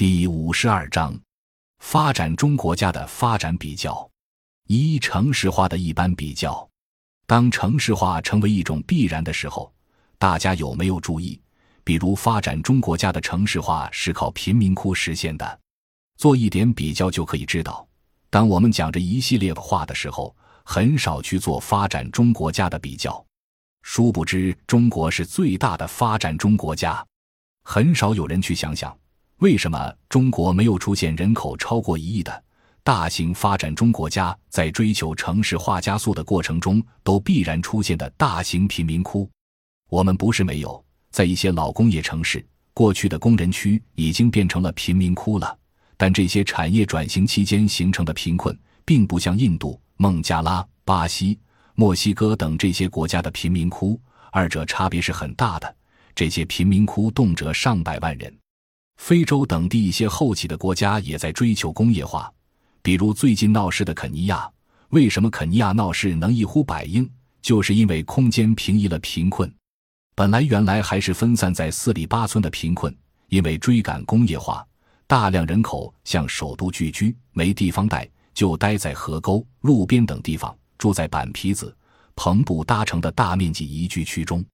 第五十二章：发展中国家的发展比较。一、城市化的一般比较。当城市化成为一种必然的时候，大家有没有注意？比如，发展中国家的城市化是靠贫民窟实现的。做一点比较就可以知道，当我们讲这一系列话的时候，很少去做发展中国家的比较。殊不知，中国是最大的发展中国家，很少有人去想想，为什么中国没有出现人口超过一亿的大型发展中国家在追求城市化加速的过程中都必然出现的大型贫民窟？我们不是没有，在一些老工业城市，过去的工人区已经变成了贫民窟了。但这些产业转型期间形成的贫困，并不像印度、孟加拉、巴西。墨西哥等这些国家的贫民窟，二者差别是很大的。这些贫民窟动辄上百万人。非洲等地一些后起的国家也在追求工业化，比如最近闹事的肯尼亚。为什么肯尼亚闹事能一呼百应？就是因为空间平移了贫困。本来原来还是分散在四里八村的贫困，因为追赶工业化，大量人口向首都聚居，没地方待，就待在河沟、路边等地方。住在板皮子、篷布搭成的大面积宜居区中。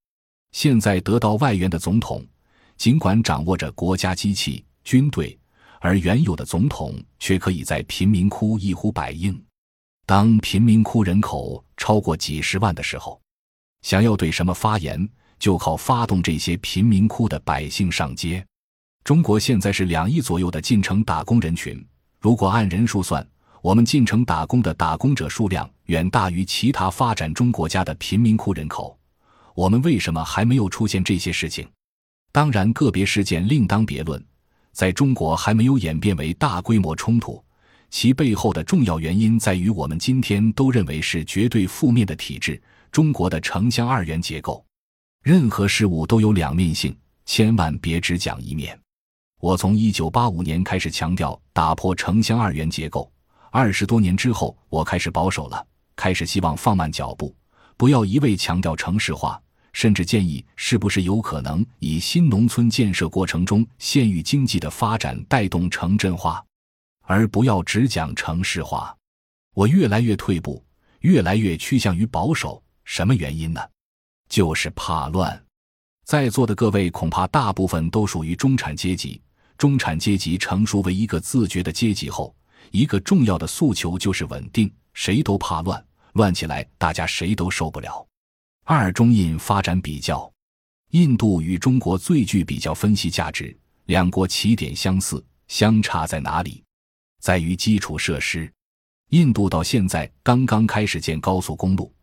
现在得到外援的总统，尽管掌握着国家机器、军队，而原有的总统却可以在贫民窟一呼百应。当贫民窟人口超过几十万的时候，想要对什么发言，就靠发动这些贫民窟的百姓上街。中国现在是两亿左右的进城打工人群，如果按人数算。我们进城打工的打工者数量远大于其他发展中国家的贫民窟人口，我们为什么还没有出现这些事情？当然，个别事件另当别论。在中国还没有演变为大规模冲突，其背后的重要原因在于我们今天都认为是绝对负面的体制——中国的城乡二元结构。任何事物都有两面性，千万别只讲一面。我从一九八五年开始强调打破城乡二元结构。二十多年之后，我开始保守了，开始希望放慢脚步，不要一味强调城市化，甚至建议是不是有可能以新农村建设过程中县域经济的发展带动城镇化，而不要只讲城市化。我越来越退步，越来越趋向于保守。什么原因呢？就是怕乱。在座的各位恐怕大部分都属于中产阶级，中产阶级成熟为一个自觉的阶级后。一个重要的诉求就是稳定，谁都怕乱，乱起来大家谁都受不了。二中印发展比较，印度与中国最具比较分析价值。两国起点相似，相差在哪里？在于基础设施。印度到现在刚刚开始建高速公路，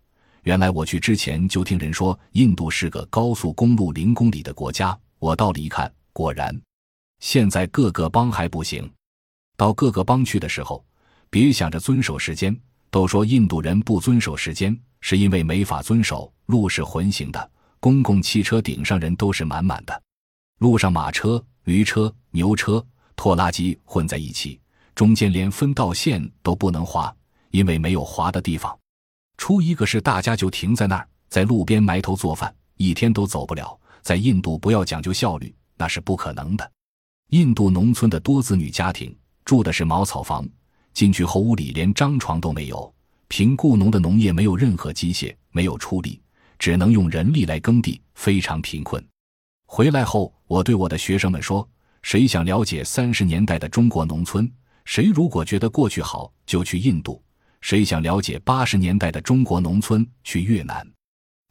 原来我去之前就听人说印度是个高速公路零公里的国家，我到了一看，果然，现在各个邦还不行。到各个邦去的时候，别想着遵守时间。都说印度人不遵守时间，是因为没法遵守。路是浑行的，公共汽车顶上人都是满满的，路上马车、驴车、牛车、拖拉机混在一起，中间连分道线都不能划，因为没有划的地方。出一个事，大家就停在那儿，在路边埋头做饭，一天都走不了。在印度，不要讲究效率，那是不可能的。印度农村的多子女家庭。住的是茅草房，进去后屋里连张床都没有。凭雇农的农业没有任何机械，没有出力，只能用人力来耕地，非常贫困。回来后，我对我的学生们说：“谁想了解三十年代的中国农村？谁如果觉得过去好，就去印度；谁想了解八十年代的中国农村，去越南。”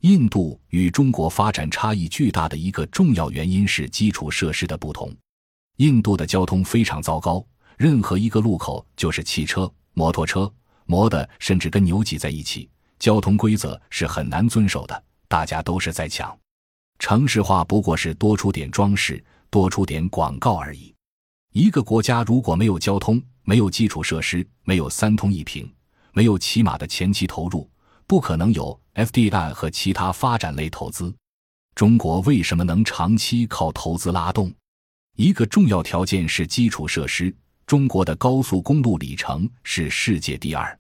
印度与中国发展差异巨大的一个重要原因是基础设施的不同。印度的交通非常糟糕。任何一个路口就是汽车、摩托车，摩的甚至跟牛挤在一起。交通规则是很难遵守的，大家都是在抢。城市化不过是多出点装饰，多出点广告而已。一个国家如果没有交通，没有基础设施，没有三通一平，没有起码的前期投入，不可能有 FDI 和其他发展类投资。中国为什么能长期靠投资拉动？一个重要条件是基础设施。中国的高速公路里程是世界第二，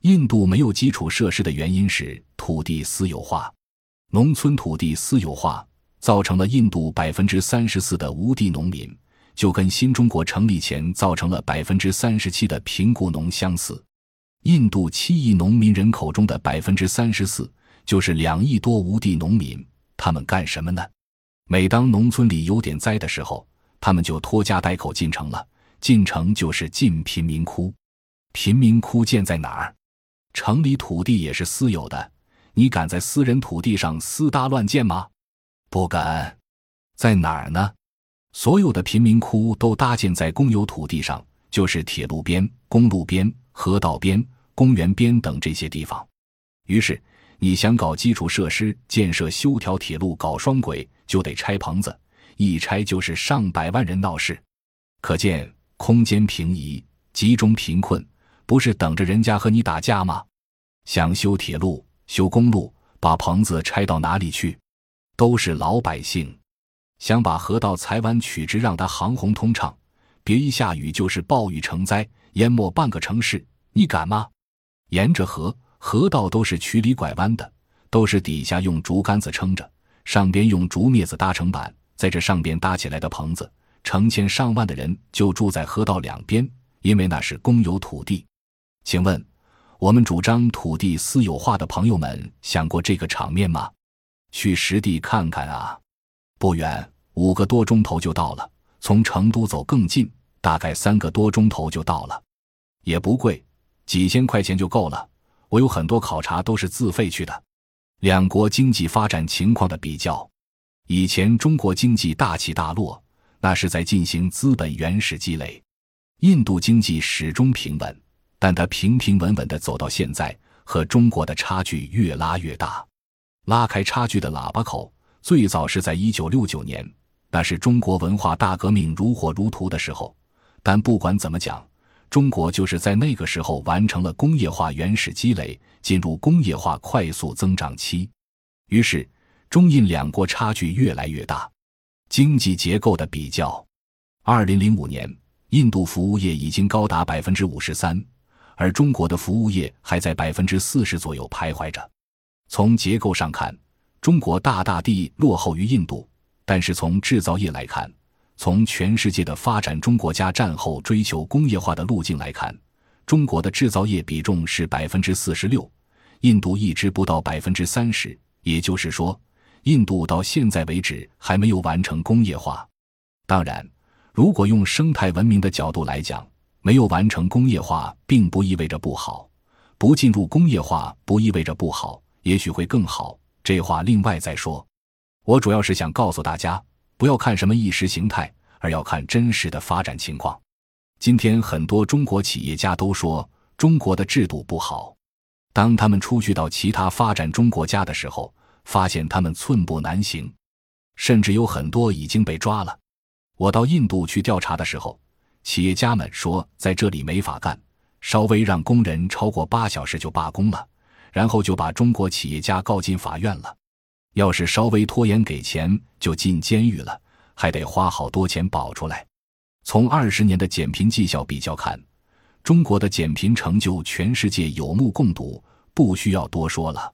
印度没有基础设施的原因是土地私有化，农村土地私有化造成了印度百分之三十四的无地农民，就跟新中国成立前造成了百分之三十七的贫雇农相似。印度七亿农民人口中的百分之三十四，就是两亿多无地农民。他们干什么呢？每当农村里有点灾的时候，他们就拖家带口进城了。进城就是进贫民窟。贫民窟建在哪儿？城里土地也是私有的，你敢在私人土地上私搭乱建吗？不敢。在哪儿呢？所有的贫民窟都搭建在公有土地上，就是铁路边、公路边、河道边、公园边等这些地方。于是，你想搞基础设施建设、修条铁路、搞双轨，就得拆棚子，一拆就是上百万人闹事。可见，空间平移、集中贫困，不是等着人家和你打架吗？想修铁路、修公路，把棚子拆到哪里去？都是老百姓。想把河道裁弯取直，让它航洪通畅，别一下雨就是暴雨成灾，淹没半个城市，你敢吗？沿着河河道都是曲里拐弯的，都是底下用竹竿子撑着，上边用竹篾子搭成板，在这上边搭起来的棚子，成千上万的人就住在河道两边，因为那是公有土地。请问，我们主张土地私有化的朋友们想过这个场面吗？去实地看看啊，不远。五个多钟头就到了，从成都走更近，大概三个多钟头就到了，也不贵，几千块钱就够了。我有很多考察都是自费去的。两国经济发展情况的比较，以前中国经济大起大落，那是在进行资本原始积累；印度经济始终平稳，但它平平稳稳的走到现在，和中国的差距越拉越大。拉开差距的喇叭口，最早是在一九六九年。那是中国文化大革命如火如荼的时候，但不管怎么讲，中国就是在那个时候完成了工业化原始积累，进入工业化快速增长期。于是，中印两国差距越来越大。经济结构的比较，二零零五年，印度服务业已经高达百分之五十三，而中国的服务业还在百分之四十左右徘徊着。从结构上看，中国大大地落后于印度。但是从制造业来看，从全世界的发展中国家战后追求工业化的路径来看，中国的制造业比重是百分之四十六，印度一直不到百分之三十。也就是说，印度到现在为止还没有完成工业化。当然，如果用生态文明的角度来讲，没有完成工业化并不意味着不好，不进入工业化不意味着不好，也许会更好。这话另外再说。我主要是想告诉大家，不要看什么意识形态，而要看真实的发展情况。今天很多中国企业家都说中国的制度不好，当他们出去到其他发展中国家的时候，发现他们寸步难行，甚至有很多已经被抓了。我到印度去调查的时候，企业家们说在这里没法干，稍微让工人超过八小时就罢工了，然后就把中国企业家告进法院了。要是稍微拖延给钱，就进监狱了，还得花好多钱保出来。从二十年的减贫绩效比较看，中国的减贫成就全世界有目共睹，不需要多说了。